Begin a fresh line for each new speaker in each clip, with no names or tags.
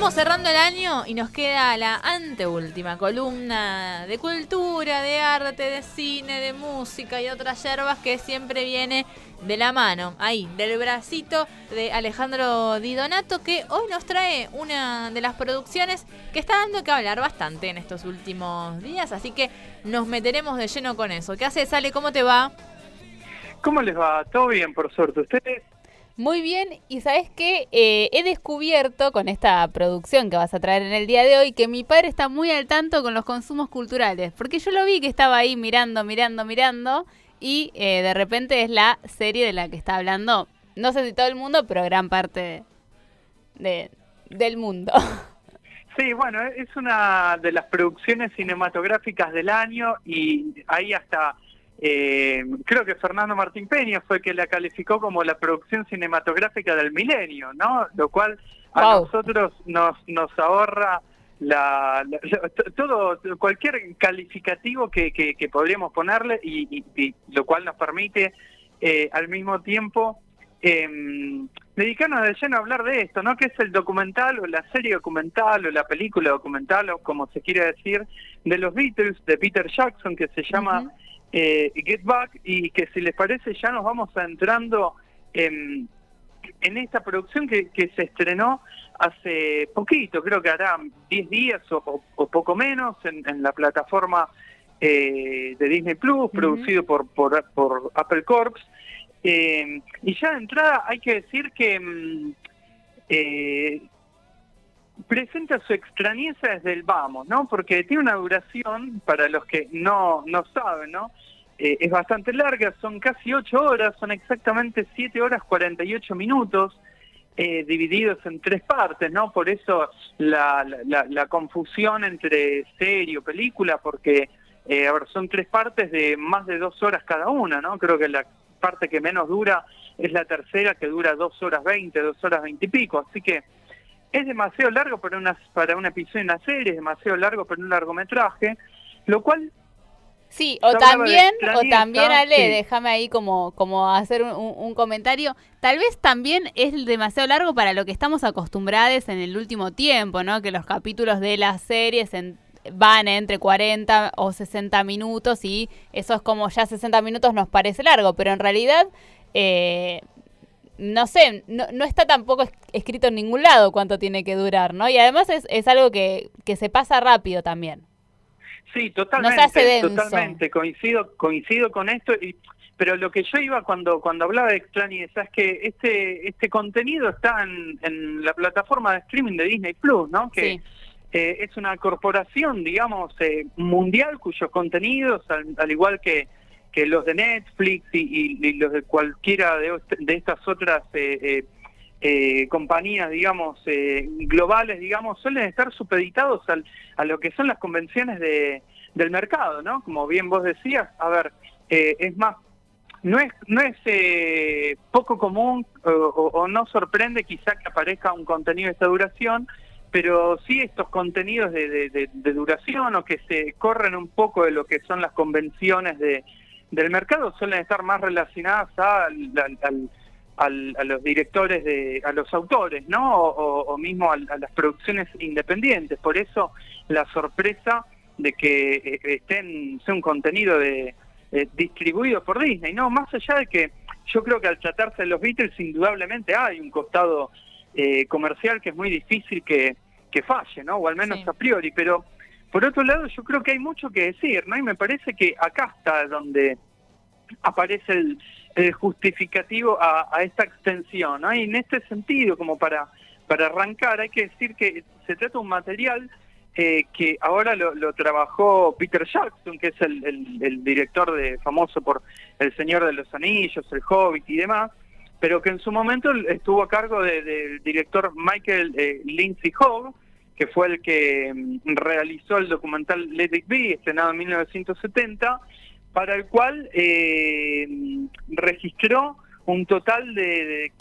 Vamos cerrando el año y nos queda la anteúltima columna de cultura, de arte, de cine, de música y otras yerbas que siempre viene de la mano, ahí, del bracito de Alejandro Di Donato, que hoy nos trae una de las producciones que está dando que hablar bastante en estos últimos días, así que nos meteremos de lleno con eso. ¿Qué hace, Sale? ¿Cómo te va?
¿Cómo les va? ¿Todo bien, por suerte? ¿Ustedes?
Muy bien, y sabes que eh, he descubierto con esta producción que vas a traer en el día de hoy que mi padre está muy al tanto con los consumos culturales, porque yo lo vi que estaba ahí mirando, mirando, mirando, y eh, de repente es la serie de la que está hablando, no sé si todo el mundo, pero gran parte de, del mundo.
Sí, bueno, es una de las producciones cinematográficas del año y ahí hasta eh, creo que Fernando Martín Peña fue que la calificó como la producción cinematográfica del milenio, ¿no? Lo cual a nosotros nos, nos ahorra la, todo cualquier calificativo que, que, podríamos ponerle y, lo cual nos permite eh, al mismo tiempo eh, dedicarnos de lleno a hablar de esto, ¿no? Que es el documental o la serie documental o la película documental o como se quiere decir de los Beatles de Peter Jackson que se llama eh, Get Back y que si les parece ya nos vamos entrando en, en esta producción que, que, se estrenó hace poquito, creo que hará 10 días o, poco menos en, la plataforma eh, de Disney Plus, producido por, por, por, Apple Corps. Eh, y ya de entrada hay que decir que mm, eh, presenta su extrañeza desde el vamos, ¿no? Porque tiene una duración, para los que no, no saben, ¿no? Eh, es bastante larga, son casi ocho horas, son exactamente siete horas 48 minutos, eh, divididos en tres partes, ¿no? Por eso la, la, confusión entre serie o película, porque, eh, a ver, son tres partes de más de dos horas cada una, ¿no? Creo que la parte que menos dura es la tercera, que dura dos horas veinte, dos horas veinte y pico, así que es demasiado largo para, una, para un episodio de una serie, es demasiado largo para un largometraje, lo cual...
Sí, o también, o también, Ale, déjame ahí como, como hacer un, comentario, tal vez también es demasiado largo para lo que estamos acostumbrados en el último tiempo, ¿no? Que los capítulos de las series van entre 40 o 60 minutos y eso es como ya 60 minutos nos parece largo, pero en realidad eh, no sé, no, no, está tampoco escrito en ningún lado cuánto tiene que durar, ¿no? Y además es, es algo que, que se pasa rápido también.
Sí, totalmente, totalmente, coincido, coincido con esto, y, pero lo que yo iba cuando, cuando hablaba de extrañeza es que este, este contenido está en, en la plataforma de streaming de Disney Plus, ¿no? Que eh, es una corporación, digamos, eh, mundial cuyos contenidos, al igual que que los de Netflix y, los de cualquiera de, estas otras eh, eh, eh, compañías, digamos, globales, digamos, suelen estar supeditados a lo que son las convenciones de, del mercado, ¿no? Como bien vos decías, a ver, es más, no es, no es poco común o, no sorprende quizá que aparezca un contenido de esta duración, pero sí estos contenidos de, de, duración o que se corren un poco de lo que son las convenciones de, del mercado suelen estar más relacionadas a, a los directores, de, a los autores, ¿no? O, mismo a, las producciones independientes. Por eso la sorpresa de que eh, estén, sea un contenido de, distribuido por Disney, ¿no? Más allá de que yo creo que al tratarse de los Beatles, indudablemente hay un costado eh, comercial que es muy difícil que, que falle, ¿no? O al menos a priori, pero por otro lado, yo creo que hay mucho que decir, ¿no? Y me parece que acá está donde aparece el, justificativo a, esta extensión, ¿no? Y en este sentido, como para, para arrancar, hay que decir que se trata de un material eh, que ahora lo, trabajó Peter Jackson, que es el, director de famoso por El Señor de los Anillos, El Hobbit y demás, pero que en su momento estuvo a cargo del director Michael eh, Lindsay Hogg, que fue el que mm, realizó el documental Let It Be, estrenado en 1970, para el cual eh, registró un total de,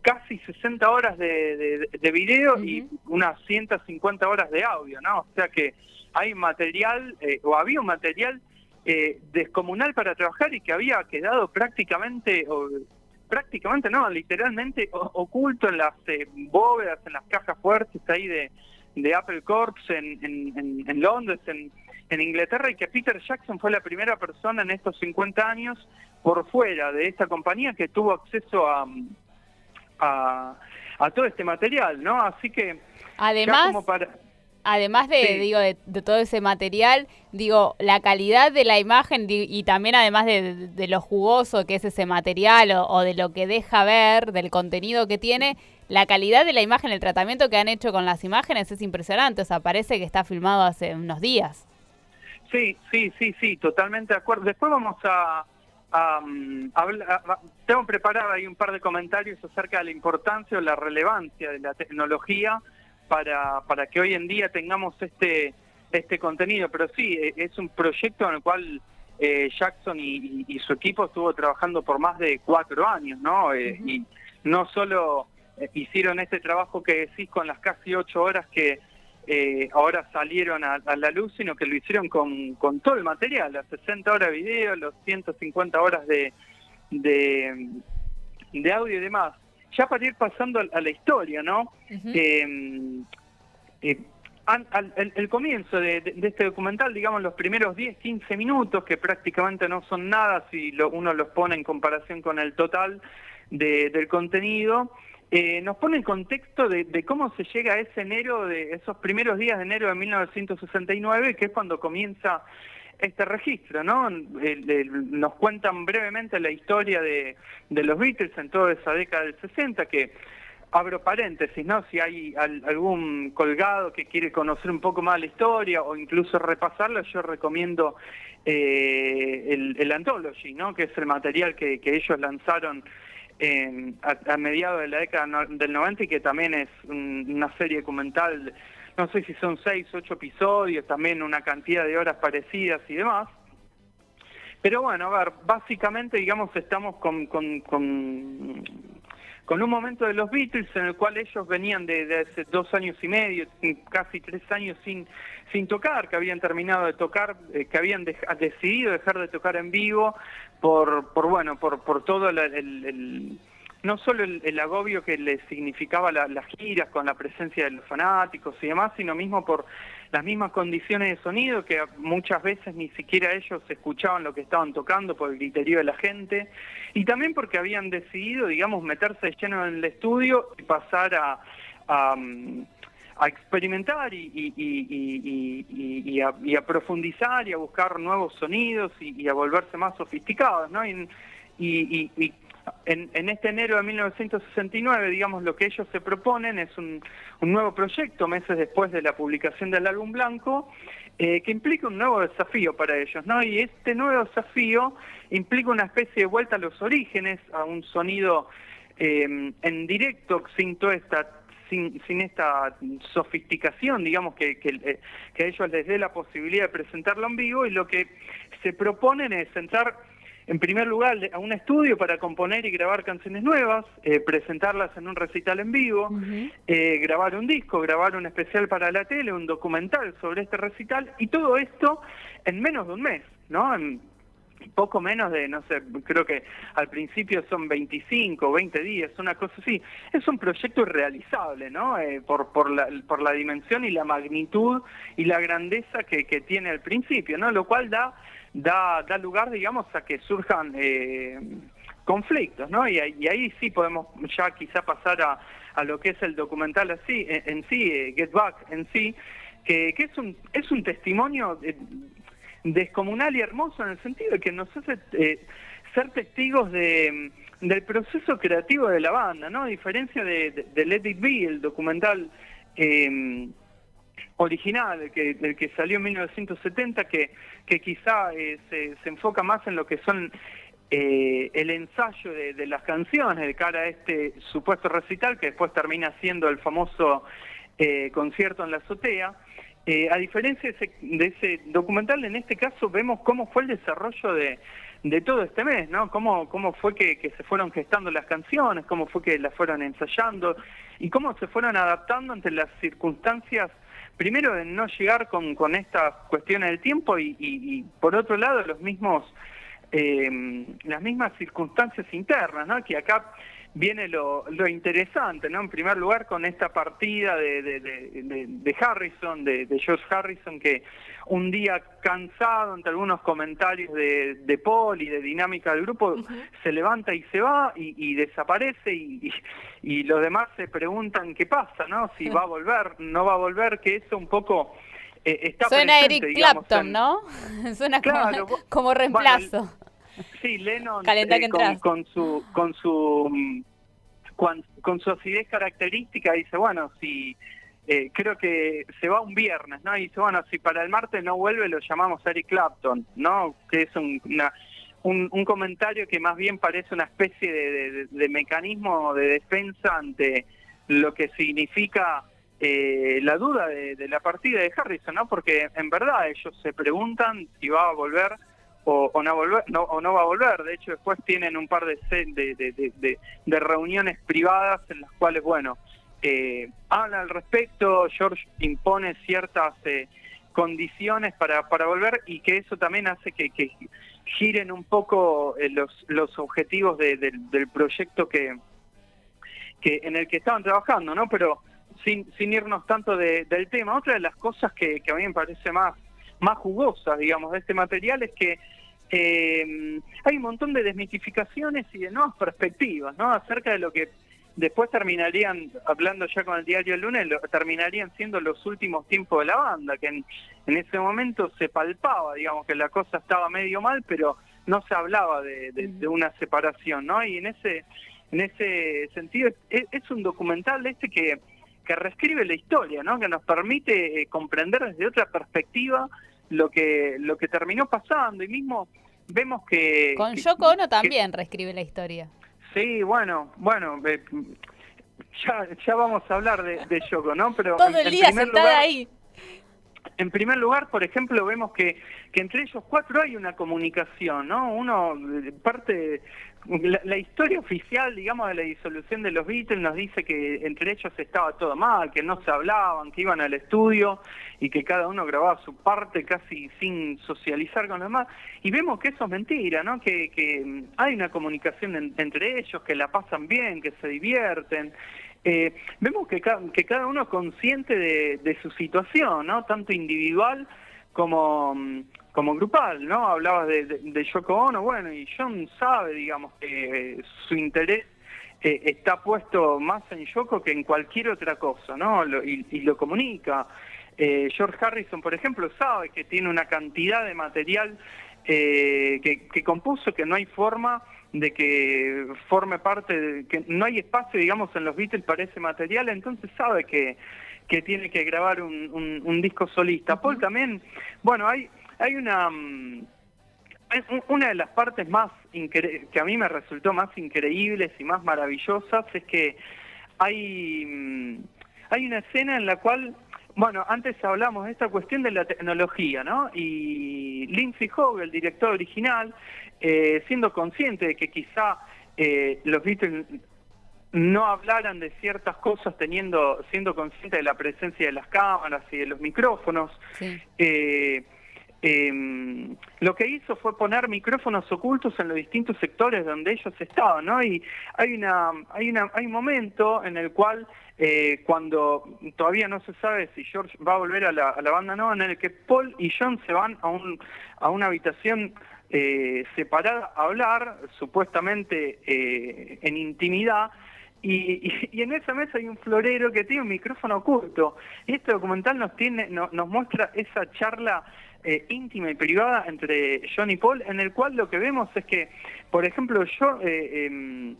casi 60 horas de, de, video y unas 150 horas de audio, ¿no? O sea que hay material, eh, o había un material eh, descomunal para trabajar y que había quedado prácticamente prácticamente no, literalmente oculto en las eh, bóvedas, en las cajas fuertes ahí de, de Apple Corps en, en, en, Londres, en, en Inglaterra, y que Peter Jackson fue la primera persona en estos 50 años por fuera de esta compañía que tuvo acceso a, a, a todo este material, ¿no? Así que...
Además... además de, digo, de, todo ese material, digo, la calidad de la imagen y también además de, lo jugoso que es ese material o, de lo que deja ver, del contenido que tiene, la calidad de la imagen, el tratamiento que han hecho con las imágenes es impresionante. O sea, parece que está filmado hace unos días.
Sí, sí, sí, sí, totalmente de acuerdo. Después vamos a, tengo preparado ahí un par de comentarios acerca de la importancia o la relevancia de la tecnología para, para que hoy en día tengamos este, este contenido. Pero sí, e, es un proyecto en el cual eh, Jackson y, su equipo estuvo trabajando por más de cuatro años, ¿no? Eh, y no solo eh, hicieron este trabajo que decís con las casi ocho horas que eh, ahora salieron a, la luz, sino que lo hicieron con, con todo el material, las 60 horas de video, los 150 horas de, de, de audio y demás. Ya para ir pasando a, la historia, ¿no? Eh, eh, el, comienzo de, este documental, digamos, los primeros 10, 15 minutos, que prácticamente no son nada si uno los pone en comparación con el total del contenido, eh, nos pone en contexto de, cómo se llega a ese enero, de esos primeros días de enero de 1969, que es cuando comienza este registro, ¿no? nos cuentan brevemente la historia de, los Beatles en toda esa década del 60, que abro paréntesis, ¿no? Si hay algún colgado que quiere conocer un poco más la historia o incluso repasarla, yo recomiendo eh, el, el Anthology, ¿no? Que es el material que, que ellos lanzaron a, mediados de la década del 90 y que también es una serie documental, no sé si son seis, ocho episodios, también una cantidad de horas parecidas y demás. Pero bueno, a ver, básicamente, digamos, estamos con, con, con, un momento de los Beatles en el cual ellos venían de, hace dos años y medio, casi tres años sin, sin tocar, que habían terminado de tocar, eh, que habían decidido dejar de tocar en vivo por, por bueno, por, por todo el, no solo el, agobio que les significaba las giras con la presencia de los fanáticos y demás, sino mismo por las mismas condiciones de sonido que muchas veces ni siquiera ellos escuchaban lo que estaban tocando por el criterio de la gente y también porque habían decidido, digamos, meterse lleno en el estudio y pasar a, a, experimentar y, y, a, profundizar y a buscar nuevos sonidos y, a volverse más sofisticados, ¿no? y, en, este enero de 1969, digamos, lo que ellos se proponen es un, nuevo proyecto, meses después de la publicación del álbum blanco, eh, que implica un nuevo desafío para ellos, ¿no? Y este nuevo desafío implica una especie de vuelta a los orígenes, a un sonido eh, en directo, sin toda esta sin, sin esta sofisticación, digamos, que, que, eh, que a ellos les dé la posibilidad de presentarlo en vivo, y lo que se proponen es entrar en primer lugar, a un estudio para componer y grabar canciones nuevas, eh, presentarlas en un recital en vivo, eh, grabar un disco, grabar un especial para la tele, un documental sobre este recital, y todo esto en menos de un mes, ¿no? En poco menos de, no sé, creo que al principio son 25 o 20 días, una cosa así. Es un proyecto irrealizable, ¿no? Eh, por, por, la, por la dimensión y la magnitud y la grandeza que, que tiene al principio, ¿no? Lo cual da da, da lugar, digamos, a que surjan eh, conflictos, ¿no? Y, ahí sí podemos ya quizá pasar a, a lo que es el documental así, en, sí, eh, Get Back en sí, que, que, es, un, es un testimonio eh, descomunal y hermoso en el sentido de que nos hace ser testigos de, del proceso creativo de la banda, ¿no? A diferencia de, de, Let It Be, el documental original, el que, el que salió en 1970, que, que quizá eh, se, se, enfoca más en lo que son eh, el ensayo de, las canciones de cara a este supuesto recital, que después termina siendo el famoso eh, concierto en la azotea. a diferencia de ese, de ese, documental, en este caso vemos cómo fue el desarrollo de, de todo este mes, ¿no? Cómo, cómo fue que, que, se fueron gestando las canciones, cómo fue que las fueron ensayando y cómo se fueron adaptando ante las circunstancias primero de no llegar con, con estas cuestiones del tiempo y, por otro lado los mismos eh, las mismas circunstancias internas, ¿no? Que acá viene lo, lo, interesante, ¿no? En primer lugar, con esta partida de, de, Harrison, de, George Harrison, que un día cansado ante algunos comentarios de, Paul y de dinámica del grupo, se levanta y se va y, desaparece y, y, los demás se preguntan qué pasa, ¿no? Si va a volver, no va a volver, que eso un poco... Eh, está
Suena Eric Clapton, ¿no? Suena como, reemplazo.
Sí, Lennon eh, con, su con su mm, con, su acidez característica dice, bueno, si eh, creo que se va un viernes, ¿no? Y dice, bueno, si para el martes no vuelve lo llamamos Eric Clapton, ¿no? Que es un, un, comentario que más bien parece una especie de, mecanismo de defensa ante lo que significa eh, la duda de, de, la partida de Harrison, ¿no? Porque en verdad ellos se preguntan si va a volver o, no o no va a volver. De hecho, después tienen un par de, de, de, reuniones privadas en las cuales, bueno, eh, hablan al respecto, George impone ciertas eh, condiciones para, para volver y que eso también hace que, que giren un poco eh, los, los objetivos del proyecto que, que en el que estaban trabajando, ¿no? Pero sin, sin irnos tanto del tema, otra de las cosas que, que a mí me parece más más jugosas, digamos, de este material es que eh, hay un montón de desmitificaciones y de nuevas perspectivas, ¿no? Acerca de lo que después terminarían, hablando ya con el diario El Lunes, terminarían siendo los últimos tiempos de la banda, que en, ese momento se palpaba, digamos, que la cosa estaba medio mal, pero no se hablaba de, una separación, ¿no? Y en ese, en ese sentido es, un documental este que, que reescribe la historia, ¿no? Que nos permite eh, comprender desde otra perspectiva lo que lo que terminó pasando. Y mismo vemos que
con Yoko Ono también reescribe la historia.
Sí bueno bueno eh, ya ya vamos a hablar de, de Yoko no pero
todo el día sentada ahí.
en primer lugar, por ejemplo, vemos que, que entre ellos cuatro hay una comunicación, ¿no? Uno, parte, la, historia oficial, digamos, de la disolución de los Beatles nos dice que entre ellos estaba todo mal, que no se hablaban, que iban al estudio y que cada uno grababa su parte casi sin socializar con los demás. Y vemos que eso es mentira, ¿no? Que, que hay una comunicación entre ellos, que la pasan bien, que se divierten. Eh, vemos que, que cada uno es consciente de, su situación, ¿no? Tanto individual como, como grupal, ¿no? Hablabas de, de, Yoko Ono, bueno, y John sabe, digamos, que eh, su interés eh, está puesto más en Yoko que en cualquier otra cosa, ¿no? y, lo comunica. George Harrison, por ejemplo, sabe que tiene una cantidad de material que, que compuso que no hay forma de que forme parte, de, que no hay espacio, digamos, en los Beatles para ese material, entonces sabe que, que tiene que grabar un, un, disco solista. Paul también, bueno, hay, hay una... Mm, una de las partes más que a mí me resultó más increíbles y más maravillosas es que hay, mm, hay una escena en la cual bueno, antes hablamos de esta cuestión de la tecnología, ¿no? Y Lindsay Hogg, el director original, eh, siendo consciente de que quizá eh, los Beatles no hablaran de ciertas cosas teniendo siendo consciente de la presencia de las cámaras y de los micrófonos. Eh, em, lo que hizo fue poner micrófonos ocultos en los distintos sectores donde ellos estaban no y hay una hay una hay un momento en el cual cuando todavía no se sabe si George va a volver a la, a la banda no en el que Paul y John se van a un a una habitación eh, separada a hablar, supuestamente eh, en intimidad, y, en esa mesa hay un florero que tiene un micrófono oculto. Y este documental nos, tiene, nos muestra esa charla eh, íntima y privada entre John y Paul, en el cual lo que vemos es que, por ejemplo, yo, eh, em,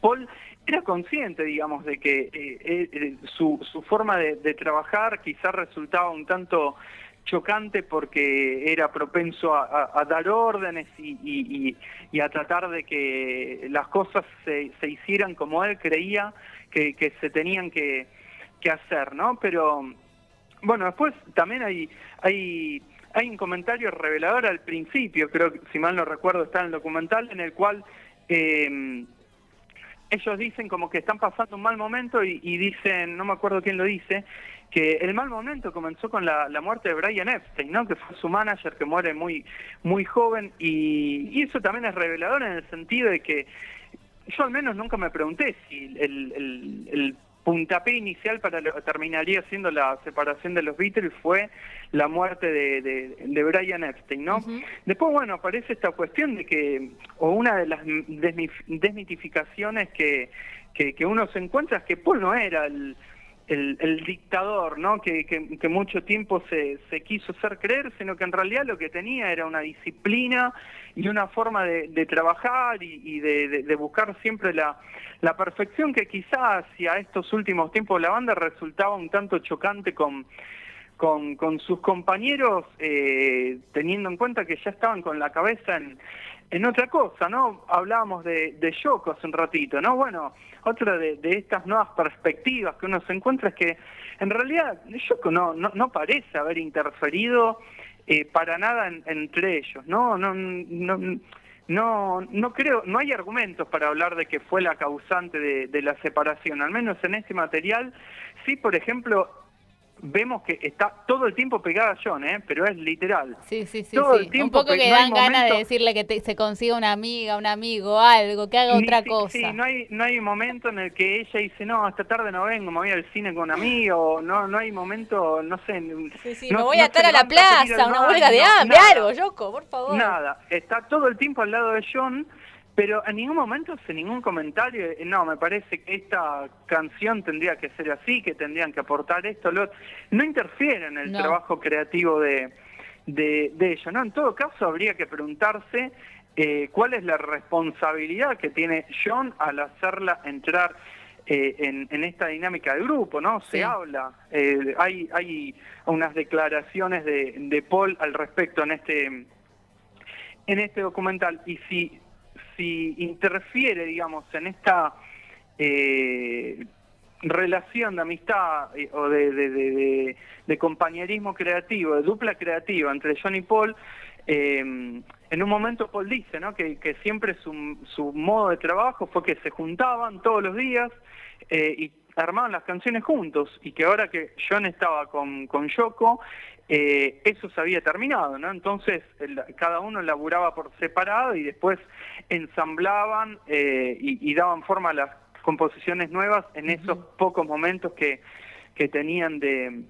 Paul era consciente, digamos, de que su, su forma de, de trabajar quizás resultaba un tanto chocante porque era propenso a, dar órdenes y, a tratar de que las cosas se, hicieran como él creía que, se tenían que, hacer, ¿no? Pero bueno, después también hay, hay, hay un comentario revelador al principio, creo que si mal no recuerdo está en el documental, en el cual... Eh, ellos dicen como que están pasando un mal momento y, dicen, no me acuerdo quién lo dice, que el mal momento comenzó con la, muerte de Brian Epstein, ¿no? que fue su manager que muere muy, muy joven y, eso también es revelador en el sentido de que yo al menos nunca me pregunté si el, el, el puntapié inicial para lo, terminaría siendo la separación de los Beatles fue la muerte de, de, Brian Epstein, ¿no? Después, bueno, aparece esta cuestión de que, o una de las desmitificaciones que, que, que uno se encuentra es que Paul no era el el, dictador, ¿no? Que, que, mucho tiempo se, se, quiso hacer creer, sino que en realidad lo que tenía era una disciplina y una forma de, trabajar y, de, buscar siempre la, la perfección que quizás hacia estos últimos tiempos la banda resultaba un tanto chocante con, con, con sus compañeros, eh, teniendo en cuenta que ya estaban con la cabeza en, en otra cosa, ¿no? Hablábamos de, de Yoko hace un ratito, ¿no? Bueno, otra de, estas nuevas perspectivas que uno se encuentra es que en realidad Yoko no, no, no parece haber interferido eh, para nada entre ellos, ¿no? No, no, no, no creo, no hay argumentos para hablar de que fue la causante de, de la separación, al menos en este material, sí, por ejemplo, vemos que está todo el tiempo pegada a John, ¿eh? pero es literal.
Sí, sí, sí. Todo El tiempo un poco que dan ganas de decirle que se consiga una amiga, un amigo, algo, que haga otra cosa.
Sí, no hay, no hay momento en el que ella dice, no, esta tarde no vengo, me voy al cine con un amigo, no, no hay momento, no sé.
Sí, sí, me voy a estar a la plaza, una huelga de hambre, algo, Yoko, por favor.
Nada, está todo el tiempo al lado de John pero en ningún momento hace ningún comentario, eh, no, me parece que esta canción tendría que ser así, que tendrían que aportar esto, lo no interfiere en el trabajo creativo de, de, ellos, ¿no? En todo caso habría que preguntarse eh, cuál es la responsabilidad que tiene John al hacerla entrar eh, en, esta dinámica de grupo, ¿no? Se habla, hay, hay unas declaraciones de, de Paul al respecto en este, en este documental, y si si interfiere, digamos, en esta eh, relación de amistad eh, o de, compañerismo creativo, de dupla creativa entre John y Paul, eh, en un momento Paul dice ¿no? que, siempre su, su, modo de trabajo fue que se juntaban todos los días y armaban las canciones juntos y que ahora que John estaba con, con Yoko, eh, eso se había terminado, ¿no? Entonces cada uno laburaba por separado y después ensamblaban eh, y, daban forma a las composiciones nuevas en esos pocos momentos que, que tenían de,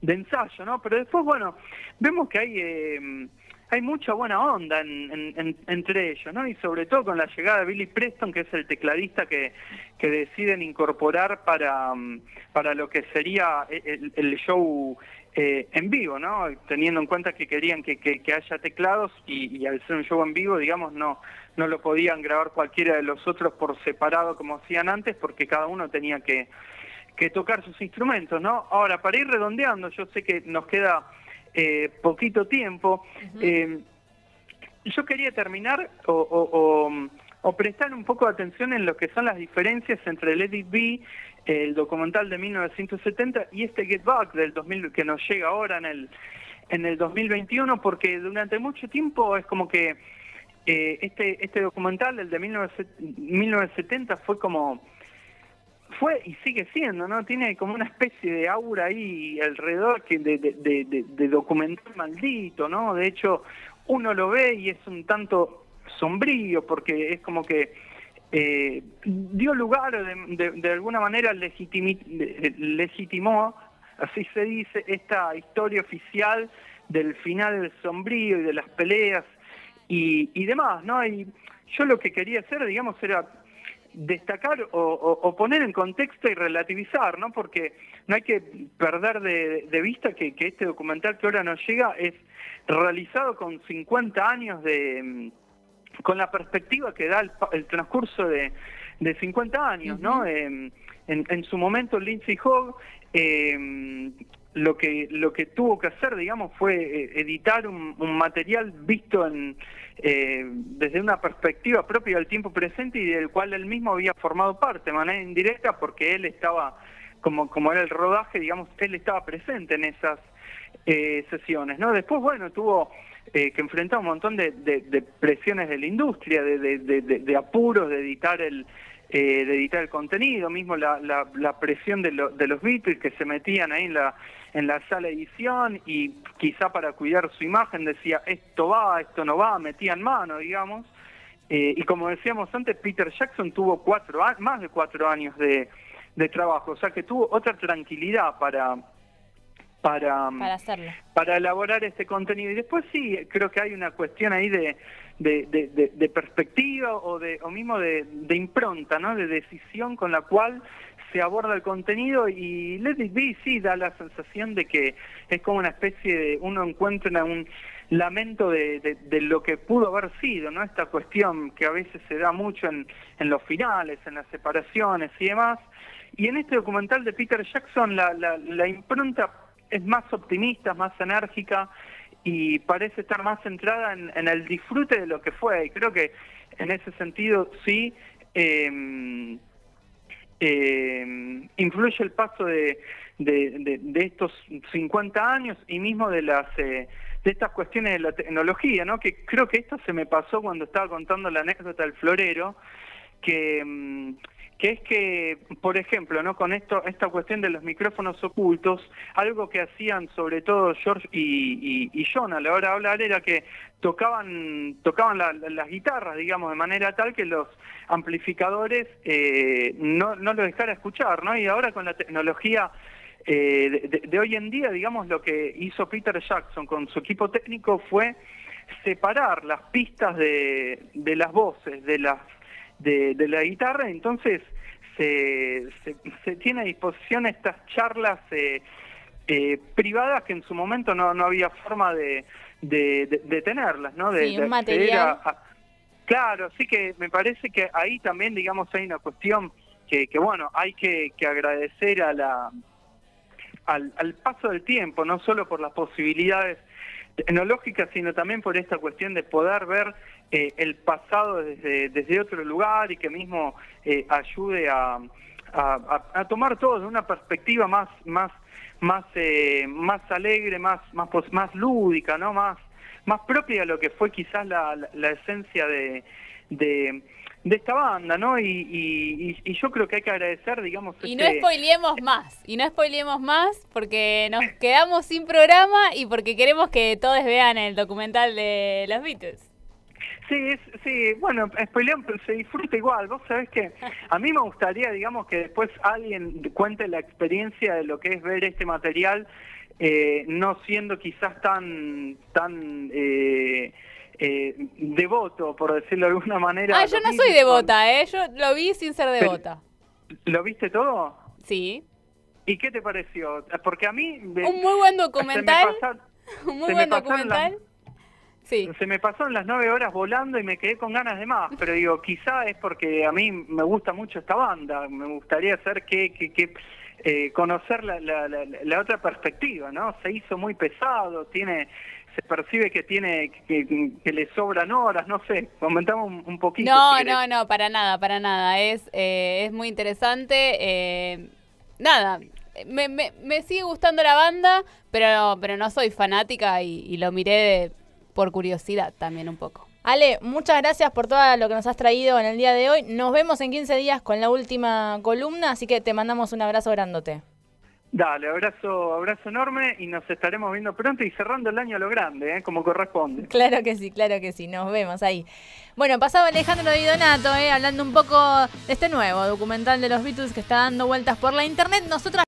de ensayo, ¿no? Pero después, bueno, vemos que hay... Eh, hay mucha buena onda entre ellos, ¿no? Y sobre todo con la llegada de Billy Preston, que es el tecladista que, que deciden incorporar para, mm, para lo que sería el, show eh, en vivo, ¿no? Teniendo en cuenta que querían que, que, haya teclados y, al ser un show en vivo, digamos, no, no lo podían grabar cualquiera de los otros por separado como hacían antes, porque cada uno tenía que, que tocar sus instrumentos, ¿no? Ahora, para ir redondeando, yo sé que nos queda eh, poquito tiempo. Eh, yo quería terminar o, prestar un poco de atención en lo que son las diferencias entre el Edit B, el documental de 1970, y este Get Back del 2000 que nos llega ahora en el, en el 2021, porque durante mucho tiempo es como que eh, este, este documental, el de 1970, fue como fue y sigue siendo, ¿no? Tiene como una especie de aura ahí alrededor que de, de, de, documental maldito, ¿no? De hecho, uno lo ve y es un tanto sombrío porque es como que eh, dio lugar, de, alguna manera legitimó, así se dice, esta historia oficial del final sombrío y de las peleas y, y demás, ¿no? Y yo lo que quería hacer, digamos, era destacar o, poner en contexto y relativizar, ¿no? Porque no hay que perder de, vista que, este documental que ahora nos llega es realizado con 50 años de mm, con la perspectiva que da el, transcurso de, de 50 años, ¿no? Em, en, su momento Lindsay Hogg eh, lo que lo que tuvo que hacer digamos fue eh, editar un, material visto en eh, desde una perspectiva propia del tiempo presente y del cual él mismo había formado parte de manera indirecta porque él estaba como como era el rodaje digamos él estaba presente en esas eh, sesiones no después bueno tuvo que enfrentar un montón de, presiones de la industria de, de, apuros de editar el eh, de editar el contenido, mismo la, la, presión de, de, los Beatles que se metían ahí en la, en la sala de edición y quizá para cuidar su imagen decía esto va, esto no va, metían mano, digamos. Eh, y como decíamos antes, Peter Jackson tuvo cuatro, más de cuatro años de, de trabajo, o sea que tuvo otra tranquilidad para, para,
para, hacerlo.
para elaborar este contenido. Y después sí, creo que hay una cuestión ahí de, de, de, perspectiva o, de, o mismo de, impronta, ¿no? de decisión con la cual se aborda el contenido y Let It Be sí da la sensación de que es como una especie de, uno encuentra un lamento de, de, lo que pudo haber sido, ¿no? Esta cuestión que a veces se da mucho en, en los finales, en las separaciones y demás. Y en este documental de Peter Jackson la, la, la impronta es más optimista, más enérgica y parece estar más centrada en, el disfrute de lo que fue. Y creo que en ese sentido sí eh, eh, influye el paso de, de, estos 50 años y mismo de las eh, de estas cuestiones de la tecnología, ¿no? Que creo que esto se me pasó cuando estaba contando la anécdota del florero, que mm, que es que, por ejemplo, ¿no? con esto, esta cuestión de los micrófonos ocultos, algo que hacían sobre todo George y, John a la hora de hablar era que tocaban, tocaban las guitarras, digamos, de manera tal que los amplificadores eh, no, no los dejara escuchar, ¿no? Y ahora con la tecnología eh, de, de, hoy en día, digamos, lo que hizo Peter Jackson con su equipo técnico fue separar las pistas de, de las voces, de las de, la guitarra, entonces se, se, tiene a disposición estas charlas eh, eh, privadas que en su momento no, no había forma de, de, tenerlas, ¿no? De,
sí, un material.
claro, sí que me parece que ahí también, digamos, hay una cuestión que, que bueno, hay que, que agradecer a la, al, al paso del tiempo, no solo por las posibilidades tecnológicas, sino también por esta cuestión de poder ver eh, el pasado desde, desde otro lugar y que mismo eh, ayude a, a, tomar todo de una perspectiva más más más eh, más alegre, más más más lúdica, no más más propia de lo que fue quizás la, la, esencia de, de, esta banda, ¿no? Y, y, yo creo que hay que agradecer, digamos...
Y no este spoilemos más, y no spoilemos más porque nos quedamos sin programa y porque queremos que todos vean el documental de los Beatles.
Sí, sí, bueno, spoilean, se disfruta igual. Vos sabés que a mí me gustaría, digamos, que después alguien cuente la experiencia de lo que es ver este material, eh, no siendo quizás tan, tan eh, eh, devoto, por decirlo de alguna manera.
Ah, yo no soy devota, ¿eh? Yo lo vi sin ser devota.
¿Lo viste todo?
Sí.
¿Y qué te pareció? Porque a mí... Un
muy buen documental. un muy buen documental.
Se me pasaron las nueve horas volando y me quedé con ganas de más, pero digo, quizá es porque a mí me gusta mucho esta banda, me gustaría hacer que, que, eh, conocer la, la, la, otra perspectiva, ¿no? Se hizo muy pesado, tiene se percibe que tiene que, le sobran horas, no sé, comentamos un, poquito.
No, no, no, para nada, para nada, es, eh, es muy interesante. Eh, nada, me, me, me, sigue gustando la banda, pero, pero no soy fanática y, y lo miré de por curiosidad también un poco.
Ale, muchas gracias por todo lo que nos has traído en el día de hoy. Nos vemos en 15 días con la última columna, así que te mandamos un abrazo grandote.
Dale, abrazo, abrazo enorme y nos estaremos viendo pronto y cerrando el año a lo grande, ¿eh? como corresponde.
Claro que sí, claro que sí, nos vemos ahí. Bueno, pasaba Alejandro Di Donato, ¿eh? hablando un poco de este nuevo documental de los Beatles que está dando vueltas por la internet. Nosotras